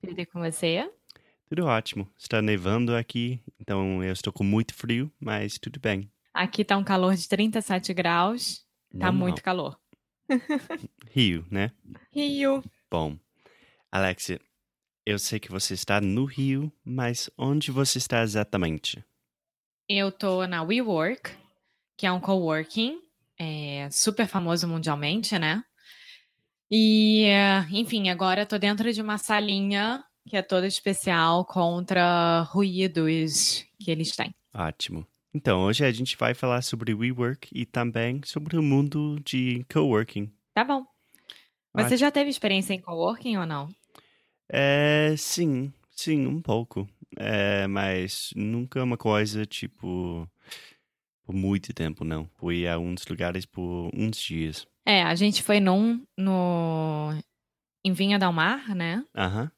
Tudo com você? Tudo ótimo. Está nevando aqui, então eu estou com muito frio, mas tudo bem. Aqui tá um calor de 37 graus. Tá Normal. muito calor. Rio, né? Rio. Bom, Alexia, eu sei que você está no Rio, mas onde você está exatamente? Eu tô na WeWork, que é um coworking, é, super famoso mundialmente, né? E, é, enfim, agora tô dentro de uma salinha que é toda especial contra ruídos que eles têm. Ótimo. Então, hoje a gente vai falar sobre WeWork e também sobre o mundo de coworking. Tá bom. Você Ótimo. já teve experiência em coworking ou não? É, sim, sim, um pouco. É, mas nunca uma coisa tipo por muito tempo, não. Fui a uns lugares por uns dias. É, a gente foi num no em Vinha Del Mar, né? Aham.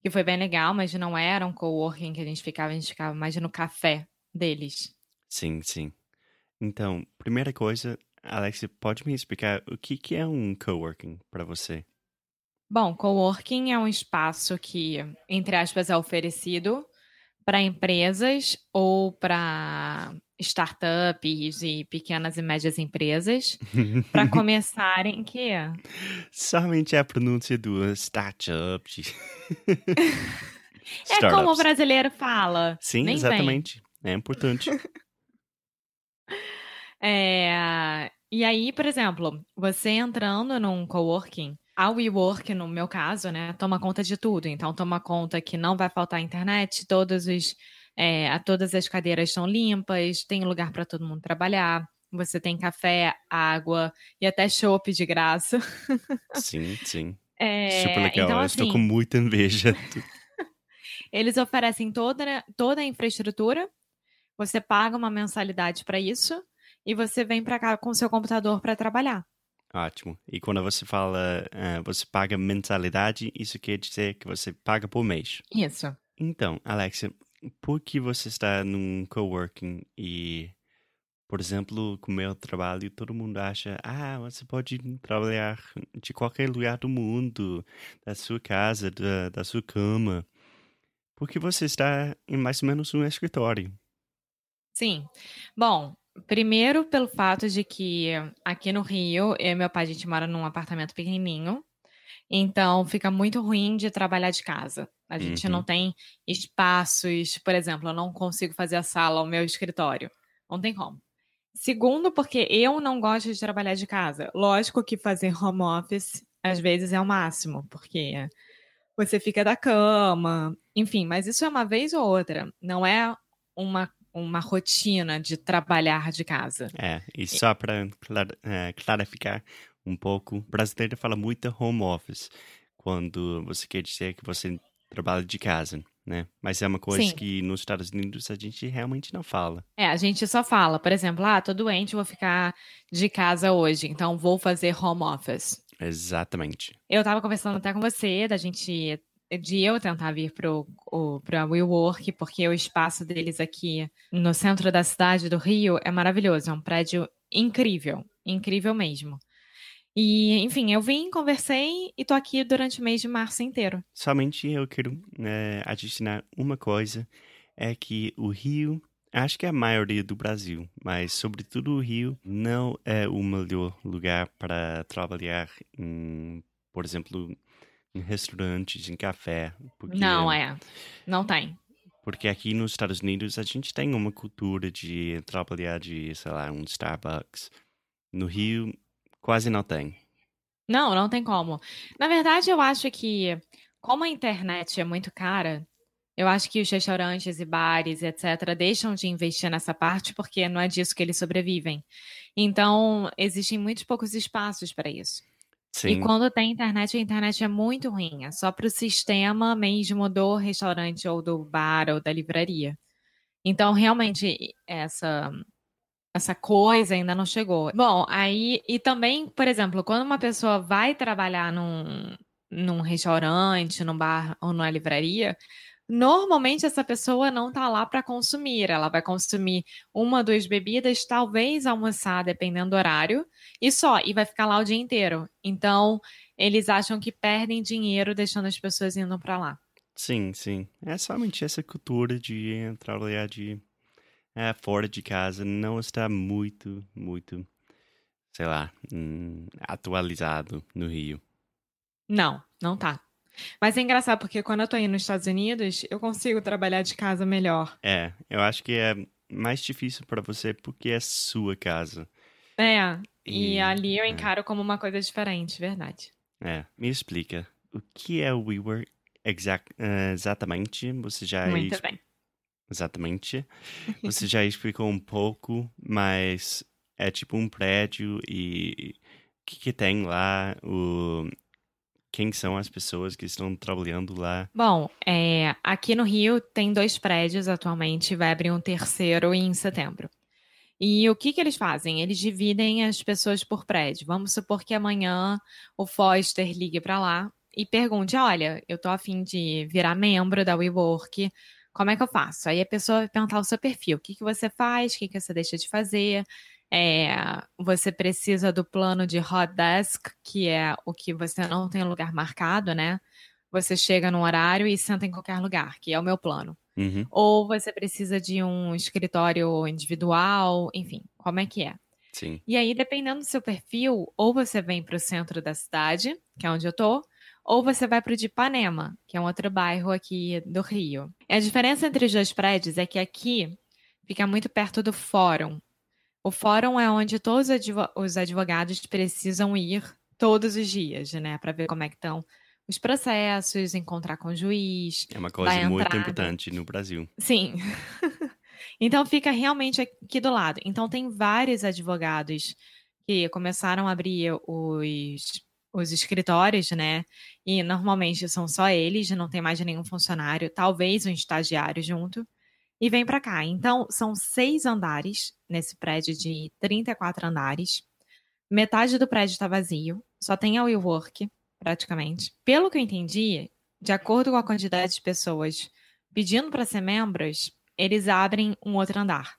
Que foi bem legal, mas não era um coworking que a gente ficava, a gente ficava mais no café deles. Sim, sim. Então, primeira coisa, Alex, pode me explicar o que, que é um coworking para você? Bom, coworking é um espaço que, entre aspas, é oferecido para empresas ou para startups e pequenas e médias empresas para começarem que Somente a pronúncia do startup. é como o brasileiro fala. Sim, Nem vem. exatamente. É importante. É, e aí, por exemplo, você entrando num coworking, a WeWork, no meu caso, né, toma conta de tudo. Então, toma conta que não vai faltar internet, todos os, é, todas as cadeiras estão limpas, tem lugar para todo mundo trabalhar. Você tem café, água e até chopp de graça. sim, sim. É, Super legal. Então, Eu estou assim, com muita inveja. eles oferecem toda, toda a infraestrutura, você paga uma mensalidade para isso e você vem para cá com seu computador para trabalhar. Ótimo. E quando você fala, eh, você paga mensalidade, isso quer dizer que você paga por mês. Isso. Então, Alexia, por que você está num coworking e, por exemplo, com o meu trabalho, todo mundo acha, ah, você pode trabalhar de qualquer lugar do mundo, da sua casa, da, da sua cama. Porque você está em mais ou menos um escritório. Sim. Bom, primeiro pelo fato de que aqui no Rio, eu e meu pai, a gente mora num apartamento pequenininho. Então, fica muito ruim de trabalhar de casa. A gente Uhum. não tem espaços, por exemplo, eu não consigo fazer a sala ao meu escritório. Não tem como. Segundo, porque eu não gosto de trabalhar de casa. Lógico que fazer home office às vezes é o máximo, porque você fica da cama, enfim, mas isso é uma vez ou outra. Não é uma, uma rotina de trabalhar de casa. É, e só para clarificar um pouco, o brasileiro fala muito home office, quando você quer dizer que você trabalha de casa, né? Mas é uma coisa Sim. que nos Estados Unidos a gente realmente não fala. É, a gente só fala, por exemplo, ah, tô doente, vou ficar de casa hoje, então vou fazer home office. Exatamente. Eu tava conversando até com você da gente de eu tentar vir o, pra WeWork, porque o espaço deles aqui no centro da cidade do Rio é maravilhoso, é um prédio incrível, incrível mesmo. E, enfim, eu vim, conversei e tô aqui durante o mês de março inteiro. Somente eu quero eh, adicionar uma coisa, é que o Rio, acho que é a maioria do Brasil, mas sobretudo o Rio, não é o melhor lugar para trabalhar em, por exemplo, em restaurantes, em café. Porque, Não, é. Não tem. Porque aqui nos Estados Unidos a gente tem uma cultura de trabalhar de, sei lá, um Starbucks. No Rio, quase não tem. Não, não tem como. Na verdade, eu acho que, como a internet é muito cara, eu acho que os restaurantes e bares, etc., deixam de investir nessa parte porque não é disso que eles sobrevivem. Então, existem muitos poucos espaços para isso. Sim. E quando tem internet, a internet é muito ruim. É só para o sistema mesmo do restaurante ou do bar ou da livraria. Então, realmente, essa essa coisa ainda não chegou. Bom, aí e também, por exemplo, quando uma pessoa vai trabalhar num, num restaurante, num bar ou numa livraria, normalmente essa pessoa não está lá para consumir. Ela vai consumir uma, duas bebidas, talvez almoçar, dependendo do horário, e só, e vai ficar lá o dia inteiro. Então, eles acham que perdem dinheiro deixando as pessoas indo para lá. Sim, sim. É somente essa cultura de trabalhar de é, fora de casa não está muito, muito, sei lá, hum, atualizado no Rio. Não, não tá. Mas é engraçado porque quando eu tô aí nos Estados Unidos, eu consigo trabalhar de casa melhor. É, eu acho que é mais difícil para você porque é sua casa. É, e, e ali eu é. encaro é. como uma coisa diferente, verdade. É, me explica, o que é o WeWork uh, exatamente? Você já... Muito bem. Exatamente. Você já explicou um pouco, mas é tipo um prédio e o que, que tem lá? O, quem são as pessoas que estão trabalhando lá? Bom, é, aqui no Rio tem dois prédios atualmente, vai abrir um terceiro em setembro. E o que, que eles fazem? Eles dividem as pessoas por prédio. Vamos supor que amanhã o Foster ligue para lá e pergunte: olha, eu tô afim de virar membro da WeWork como é que eu faço? Aí a pessoa vai perguntar o seu perfil. O que, que você faz? O que, que você deixa de fazer? É, você precisa do plano de hot desk, que é o que você não tem lugar marcado, né? Você chega no horário e senta em qualquer lugar, que é o meu plano. Uhum. Ou você precisa de um escritório individual, enfim, como é que é? Sim. E aí, dependendo do seu perfil, ou você vem para o centro da cidade, que é onde eu tô, ou você vai para o de Ipanema, que é um outro bairro aqui do Rio. A diferença entre os dois prédios é que aqui fica muito perto do fórum. O fórum é onde todos os advogados precisam ir todos os dias, né, para ver como é que estão os processos, encontrar com o juiz. É uma coisa muito importante no Brasil. Sim. então fica realmente aqui do lado. Então tem vários advogados que começaram a abrir os os escritórios, né? E normalmente são só eles, não tem mais nenhum funcionário, talvez um estagiário junto, e vem para cá. Então, são seis andares nesse prédio de 34 andares. Metade do prédio está vazio, só tem a WeWork, praticamente. Pelo que eu entendi, de acordo com a quantidade de pessoas pedindo para ser membros, eles abrem um outro andar.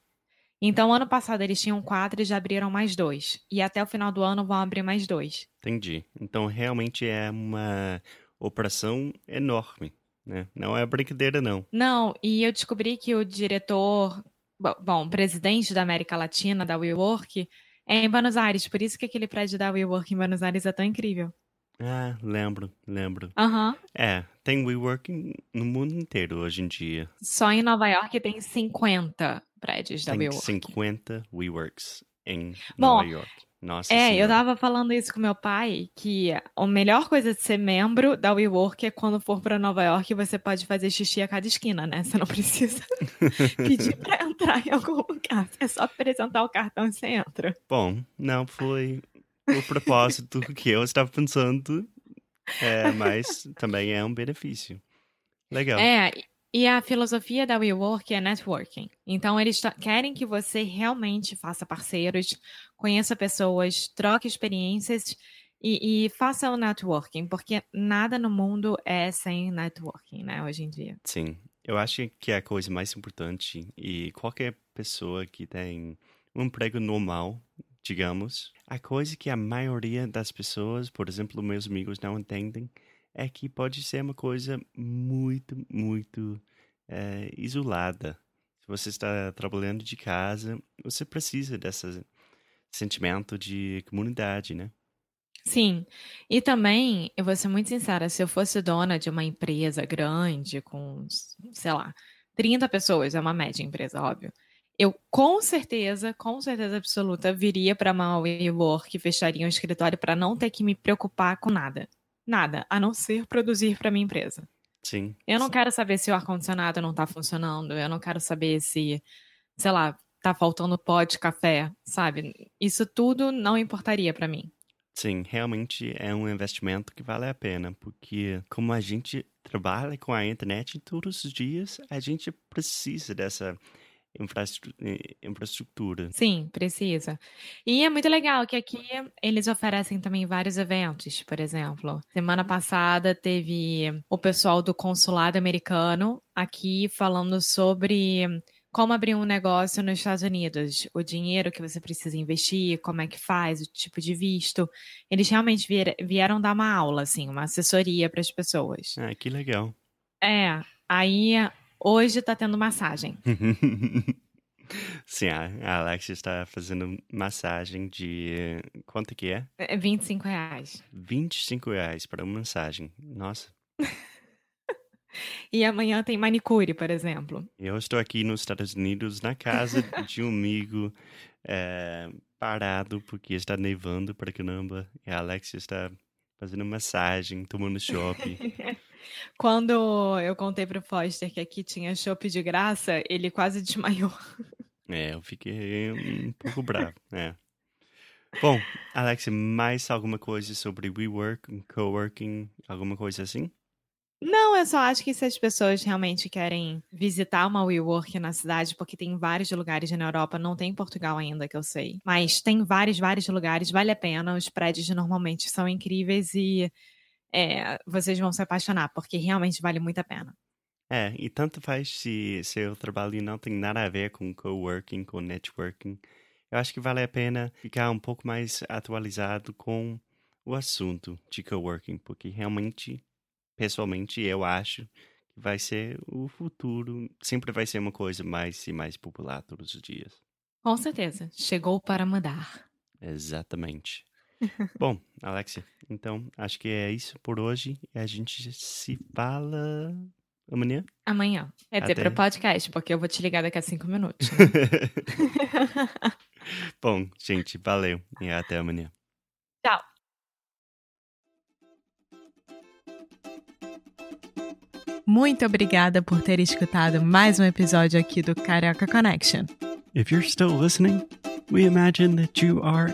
Então, ano passado eles tinham quatro e já abriram mais dois. E até o final do ano vão abrir mais dois. Entendi. Então, realmente é uma operação enorme, né? Não é brincadeira, não. Não, e eu descobri que o diretor, bom, presidente da América Latina, da WeWork, é em Buenos Aires. Por isso que aquele prédio da WeWork em Buenos Aires é tão incrível. Ah, lembro, lembro. Aham. Uhum. É, tem WeWork no mundo inteiro hoje em dia. Só em Nova York tem 50 prédios da tem WeWork. 50 WeWorks em Bom, Nova York. Nossa é, senhora. eu tava falando isso com meu pai, que a melhor coisa de ser membro da WeWork é quando for para Nova York você pode fazer xixi a cada esquina, né? Você não precisa pedir para entrar em algum lugar. É só apresentar o cartão e você entra. Bom, não foi o propósito que eu estava pensando, é, mas também é um benefício. Legal. É, e a filosofia da WeWork é networking. Então, eles querem que você realmente faça parceiros, conheça pessoas, troque experiências e, e, faça o networking, porque nada no mundo é sem networking, né, hoje em dia. Sim, eu acho que é a coisa mais importante e qualquer pessoa que tem um emprego normal, digamos, a coisa que a maioria das pessoas, por exemplo, meus amigos não entendem, é que pode ser uma coisa muito, muito é, isolada. Se você está trabalhando de casa, você precisa desse sentimento de comunidade, né? Sim. E também, eu vou ser muito sincera, se eu fosse dona de uma empresa grande, com, sei lá, 30 pessoas é uma média empresa, óbvio. Eu com certeza, com certeza absoluta, viria para uma WeWork, fecharia um escritório para não ter que me preocupar com nada. Nada, a não ser produzir para minha empresa. Sim. Eu não quero saber se o ar-condicionado não tá funcionando, eu não quero saber se, sei lá, tá faltando pó de café, sabe? Isso tudo não importaria para mim. Sim, realmente é um investimento que vale a pena, porque como a gente trabalha com a internet todos os dias, a gente precisa dessa infraestrutura. Sim, precisa. E é muito legal que aqui eles oferecem também vários eventos, por exemplo. Semana passada teve o pessoal do consulado americano aqui falando sobre como abrir um negócio nos Estados Unidos, o dinheiro que você precisa investir, como é que faz, o tipo de visto. Eles realmente vieram dar uma aula, assim, uma assessoria para as pessoas. Ah, que legal. É, aí hoje tá tendo massagem. Sim, a Alex está fazendo massagem de. Quanto que é? É 25 reais. 25 reais para uma massagem. Nossa. E amanhã tem manicure, por exemplo. Eu estou aqui nos Estados Unidos, na casa de um amigo, é, parado, porque está nevando para caramba. E a Alex está fazendo massagem, tomando chopp. Quando eu contei pro Foster que aqui tinha chopp de graça, ele quase desmaiou. É, eu fiquei um pouco bravo, é. Bom, Alex, mais alguma coisa sobre WeWork, coworking, alguma coisa assim? Não, eu só acho que se as pessoas realmente querem visitar uma WeWork na cidade, porque tem vários lugares na Europa, não tem em Portugal ainda, que eu sei. Mas tem vários, vários lugares, vale a pena. Os prédios normalmente são incríveis e é, vocês vão se apaixonar, porque realmente vale muito a pena. É, e tanto faz se seu trabalho não tem nada a ver com coworking, com networking. Eu acho que vale a pena ficar um pouco mais atualizado com o assunto de coworking, porque realmente pessoalmente, eu acho que vai ser o futuro. Sempre vai ser uma coisa mais e mais popular todos os dias. Com certeza. Chegou para mudar. Exatamente. Bom, Alexia, então acho que é isso por hoje. E a gente se fala amanhã? Amanhã. Quer dizer, para o podcast, porque eu vou te ligar daqui a cinco minutos. Né? Bom, gente, valeu e até amanhã. Tchau. Muito obrigada por ter escutado mais um episódio aqui do Carioca Connection. If you're still listening, we imagine that you are